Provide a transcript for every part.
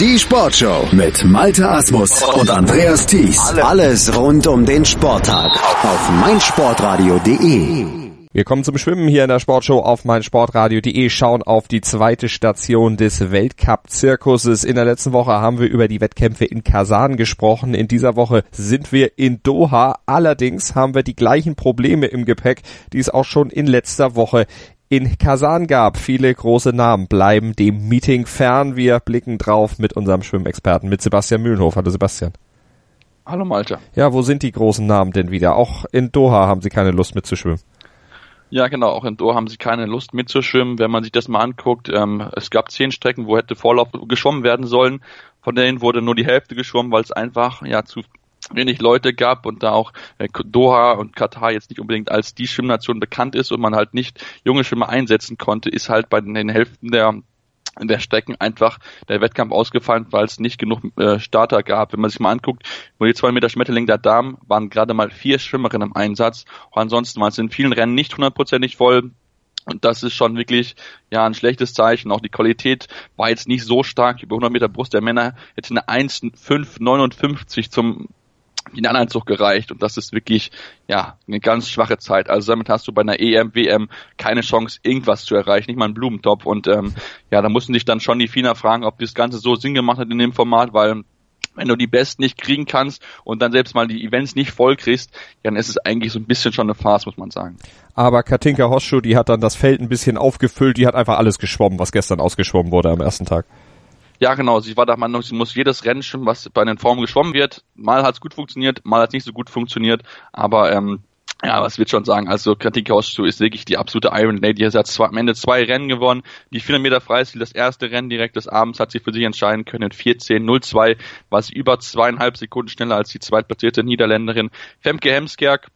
Die Sportshow mit Malte Asmus und Andreas Thies. Alles rund um den Sporttag auf meinsportradio.de. Wir kommen zum Schwimmen hier in der Sportshow auf meinsportradio.de, schauen auf die zweite Station des Weltcup-Zirkuses. In der letzten Woche haben wir über die Wettkämpfe in Kasan gesprochen. In dieser Woche sind wir in Doha. Allerdings haben wir die gleichen Probleme im Gepäck, die es auch schon in letzter Woche in Kasan gab. Viele große Namen bleiben dem Meeting fern. Wir blicken drauf mit unserem Schwimmexperten, mit Sebastian Mühlenhof. Hallo Sebastian. Hallo Malte. Ja, wo sind die großen Namen denn wieder? Auch in Doha haben sie keine Lust mitzuschwimmen. Ja, genau. Auch in Doha haben sie keine Lust mitzuschwimmen. Wenn man sich das mal anguckt, ähm, es gab zehn Strecken, wo hätte Vorlauf geschwommen werden sollen. Von denen wurde nur die Hälfte geschwommen, weil es einfach ja zu wenig Leute gab und da auch äh, Doha und Katar jetzt nicht unbedingt als die Schwimmnation bekannt ist und man halt nicht junge Schwimmer einsetzen konnte, ist halt bei den Hälften der der Strecken einfach der Wettkampf ausgefallen, weil es nicht genug äh, Starter gab. Wenn man sich mal anguckt, wo die zwei Meter Schmetterling der Damen waren gerade mal vier Schwimmerinnen im Einsatz. Und ansonsten war es in vielen Rennen nicht hundertprozentig voll. Und das ist schon wirklich ja ein schlechtes Zeichen. Auch die Qualität war jetzt nicht so stark. Über 100 Meter Brust der Männer hätte eine 1,559 zum Finalanzug gereicht und das ist wirklich ja eine ganz schwache Zeit. Also damit hast du bei einer EM, WM keine Chance, irgendwas zu erreichen, nicht mal einen Blumentopf. Und ähm, ja, da mussten sich dann schon die FINA fragen, ob das Ganze so Sinn gemacht hat in dem Format, weil wenn du die Besten nicht kriegen kannst und dann selbst mal die Events nicht voll kriegst, dann ist es eigentlich so ein bisschen schon eine Farce, muss man sagen. Aber Katinka Hosschuh, die hat dann das Feld ein bisschen aufgefüllt, die hat einfach alles geschwommen, was gestern ausgeschwommen wurde am ersten Tag. Ja, genau. Sie war der Meinung, sie muss jedes Rennen schwimmen, was bei den Formen geschwommen wird. Mal hat es gut funktioniert, mal hat es nicht so gut funktioniert. Aber ähm, ja, was wird schon sagen? Also Katinka Hosschuh ist wirklich die absolute Iron Lady. Sie hat zwar am Ende zwei Rennen gewonnen. Die 400 Meter Freistil, das erste Rennen direkt des Abends hat sie für sich entscheiden können. In 14.02 war sie über zweieinhalb Sekunden schneller als die zweitplatzierte Niederländerin Femke Hemskerk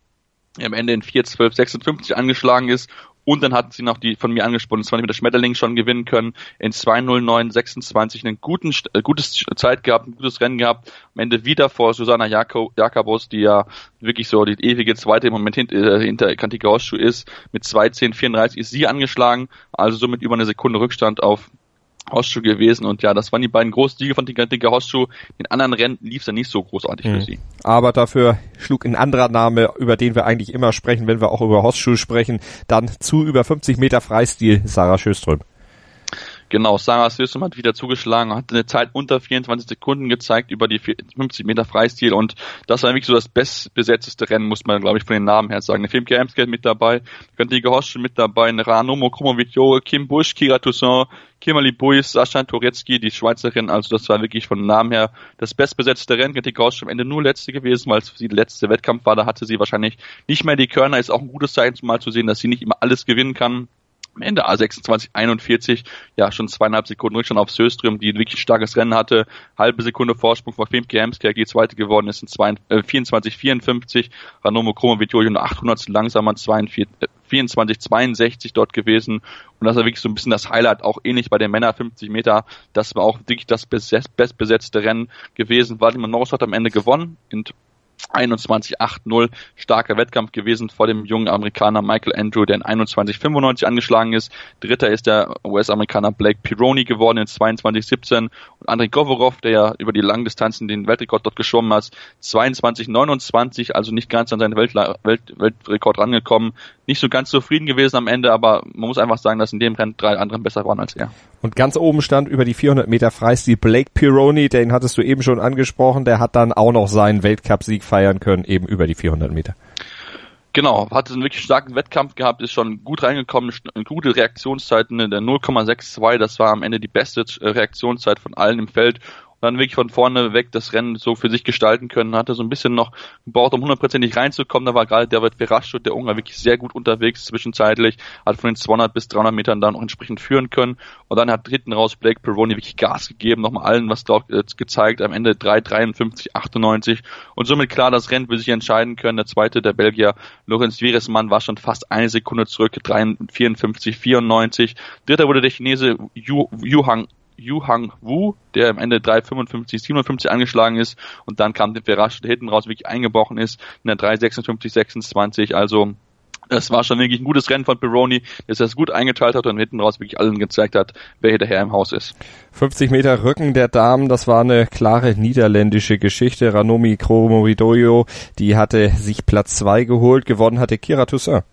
am Ende in 4.12.56 angeschlagen ist und dann hatten sie noch die von mir angesprochenen 20 Meter Schmetterling schon gewinnen können. In 2.09.26 einen guten, äh, gutes Zeit gehabt, ein gutes Rennen gehabt. Am Ende wieder vor Susanna Jakobos, die ja wirklich so die ewige zweite im Moment hint, äh, hinter Kantika Hosschuh ist. Mit 2.10.34 ist sie angeschlagen. Also somit über eine Sekunde Rückstand auf Hosschuh gewesen und ja, das waren die beiden großen Siege von Dicker Hosschuh. In anderen Rennen lief es ja nicht so großartig mhm. für sie. Aber dafür schlug ein anderer Name, über den wir eigentlich immer sprechen, wenn wir auch über Hosschuh sprechen, dann zu über 50 Meter Freistil Sarah Schöström. Genau, Sarah System hat wieder zugeschlagen, hat eine Zeit unter 24 Sekunden gezeigt über die 50 Meter Freistil und das war wirklich so das bestbesetzteste Rennen, muss man glaube ich von den Namen her sagen. Eine Femke Amsgate mit dabei, Kantige Hoschen mit dabei, eine Ranomo Kromovitjo, Kim Busch, Kira Toussaint, Kimberly Buis, Sascha Torecki, die Schweizerin, also das war wirklich von Namen her das bestbesetzte Rennen. Kantige Hoschen am Ende nur letzte gewesen, weil es für sie der letzte Wettkampf war, da hatte sie wahrscheinlich nicht mehr die Körner, ist auch ein gutes Zeichen mal zu sehen, dass sie nicht immer alles gewinnen kann amEnde A26 41, ja schon zweieinhalb Sekunden Rückstand auf Söström, die wirklich ein starkes Rennen hatte, halbe Sekunde Vorsprung vor Femke Hemskerk, die zweite geworden ist in 24 54, Ranomo Kromovitjojo nur 800 langsamer 42, 24 62 dort gewesen. Und das war wirklich so ein bisschen das Highlight, auch ähnlich bei den Männer 50 Meter, das war auch wirklich das bestbesetzte Rennen gewesen, Vladimir Norris hat am Ende gewonnen. In 21-8-0 starker Wettkampf gewesen vor dem jungen Amerikaner Michael Andrew, der in 21-95 angeschlagen ist. Dritter ist der US-Amerikaner Blake Pironi geworden in 22-17 und Andrei Govorov, der ja über die langen Distanzen den Weltrekord dort geschwommen hat, 22-29, also nicht ganz an seinen Welt Welt Weltrekord rangekommen. Nicht so ganz zufrieden gewesen am Ende, aber man muss einfach sagen, dass in dem Rennen drei andere besser waren als er. Und ganz oben stand über die 400 Meter Freistil Blake Pironi, den hattest du eben schon angesprochen, der hat dann auch noch seinen Weltcupsieg feiern können, eben über die 400 Meter. Genau, hatte einen wirklich starken Wettkampf gehabt, ist schon gut reingekommen, eine gute Reaktionszeit, der 0,62, das war am Ende die beste Reaktionszeit von allen im Feld dann wirklich von vorne weg das Rennen so für sich gestalten können. Hatte so ein bisschen noch gebraucht, um hundertprozentig reinzukommen. Da war gerade David Verraschut, der Ungar, wirklich sehr gut unterwegs zwischenzeitlich. Hat von den 200 bis 300 Metern dann auch entsprechend führen können. Und dann hat dritten raus Blake Peroni wirklich Gas gegeben, nochmal allen was drauf äh, gezeigt. Am Ende 3, 53, 98. Und somit klar das Rennen für sich entscheiden können. Der zweite, der Belgier Lorenz Wieresmann, war schon fast eine Sekunde zurück. 3, 54, 94. Dritter wurde der Chinese Yu, Yu Hang Yu Wu, der am Ende 3,55, 57 angeschlagen ist und dann kam der Ferrasch, der hinten raus wirklich eingebrochen ist, in der 3,56, 26, also Es war schon wirklich ein gutes Rennen von Pironi, dass er es gut eingeteilt hat und hinten raus wirklich allen gezeigt hat, wer Herr im Haus ist. 50 Meter Rücken der Damen, das war eine klare niederländische Geschichte. Ranomi Kromoridoyo, die hatte sich Platz zwei geholt, gewonnen hatte Kira Toussaint.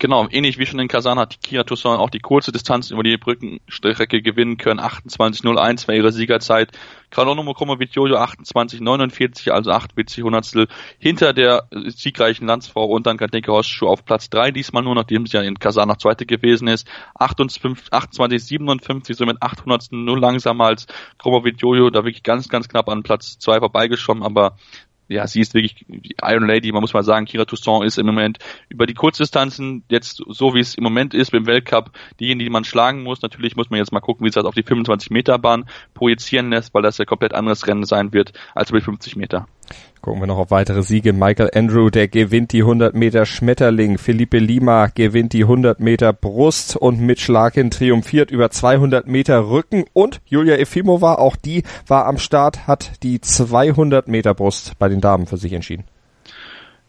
Genau, ähnlich wie schon in Kasan hat Kia Toussaint auch die kurze Distanz über die Brückenstrecke gewinnen können. 28.01 war ihre Siegerzeit. Kralonomo Kromovitjojo 28.49, also 8 WC Hundertstel hinter der siegreichen Landsfrau und dann Katinka Hosschuh auf Platz 3 diesmal nur, nachdem sie ja in Kasan noch Zweite gewesen ist. 28.57, somit 800 nur langsamer als Kromovitjojo, da wirklich ganz, ganz knapp an Platz 2 vorbeigeschwommen, aber ja, sie ist wirklich die Iron Lady, man muss mal sagen, Kira Toussaint ist im Moment über die Kurzdistanzen jetzt so wie es im Moment ist beim Weltcup diejenige, die man schlagen muss. Natürlich muss man jetzt mal gucken, wie es das auf die 25 Meter Bahn projizieren lässt, weil das ja komplett anderes Rennen sein wird als über die 50 Meter. Gucken wir noch auf weitere Siege. Michael Andrew, der gewinnt die 100 Meter Schmetterling. Felipe Lima gewinnt die 100 Meter Brust und Mitch Larkin triumphiert über 200 Meter Rücken. Und Julia Efimova, auch die war am Start, hat die 200 Meter Brust bei den Damen für sich entschieden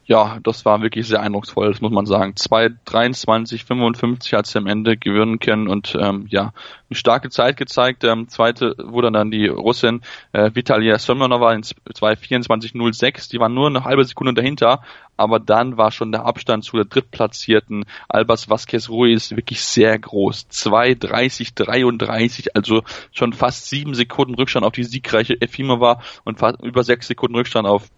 ja, das war wirklich sehr eindrucksvoll, das muss man sagen. 2,23, 55 hat sie am Ende gewinnen können und ähm, ja, eine starke Zeit gezeigt. Ähm, zweite wurde dann die Russin äh, Vitalia Semyonova in 2,24,06. Die war nur eine halbe Sekunde dahinter, aber dann war schon der Abstand zu der drittplatzierten Albers Vasquez Ruiz wirklich sehr groß. 2,30, 33, also schon fast sieben Sekunden Rückstand auf die siegreiche Efimova und fast über sechs Sekunden Rückstand auf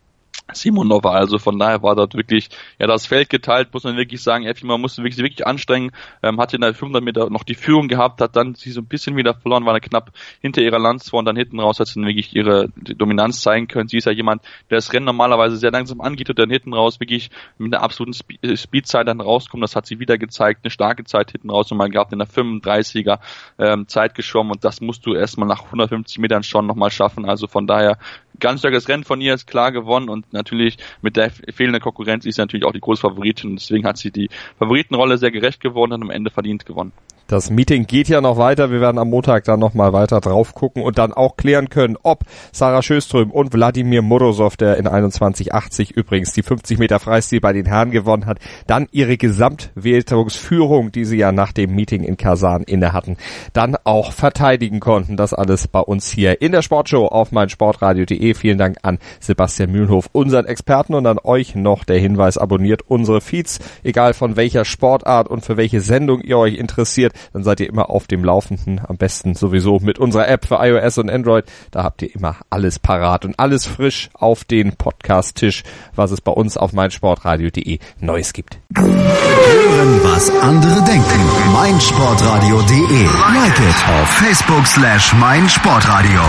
Simonova. Also von daher war dort wirklich ja das Feld geteilt, muss man wirklich sagen. Efima musste wirklich, wirklich anstrengen, ähm, hatte in der 500 Meter noch die Führung gehabt, hat dann sie so ein bisschen wieder verloren, war knapp hinter ihrer Landsfrau und dann hinten raus hat sie dann wirklich ihre Dominanz zeigen können. Sie ist ja jemand, der das Rennen normalerweise sehr langsam angeht und dann hinten raus wirklich mit einer absoluten äh, Speedzeit dann rauskommt. Das hat sie wieder gezeigt, eine starke Zeit hinten raus und mal gehabt in der 35er ähm, Zeit geschwommen und das musst du erstmal nach 150 Metern schon nochmal schaffen. Also von daher ganz starkes Rennen von ihr, ist klar gewonnen und natürlich mit der fehlenden Konkurrenz ist sie natürlich auch die große Favoritin und deswegen hat sie die Favoritenrolle sehr gerecht gewonnen und am Ende verdient gewonnen. Das Meeting geht ja noch weiter. Wir werden am Montag dann nochmal weiter drauf gucken und dann auch klären können, ob Sarah Schöström und Wladimir Morozov, der in 21,80 übrigens die 50 Meter Freistil bei den Herren gewonnen hat, dann ihre Gesamtwertungsführung, die sie ja nach dem Meeting in Kasan inne hatten, dann auch verteidigen konnten. Das alles bei uns hier in der Sportshow auf meinsportradio.de. Vielen Dank an Sebastian Mühlenhof, unseren Experten und an euch noch der Hinweis, abonniert unsere Feeds, egal von welcher Sportart und für welche Sendung ihr euch interessiert dann seid ihr immer auf dem Laufenden. Am besten sowieso mit unserer App für iOS und Android. Da habt ihr immer alles parat und alles frisch auf den Podcast-Tisch, was es bei uns auf meinsportradio.de Neues gibt. Hören, was andere denken. meinsportradio.de. Like it auf Facebook slash meinsportradio.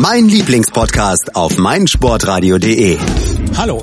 Mein Lieblingspodcast auf meinsportradio.de. Hallo.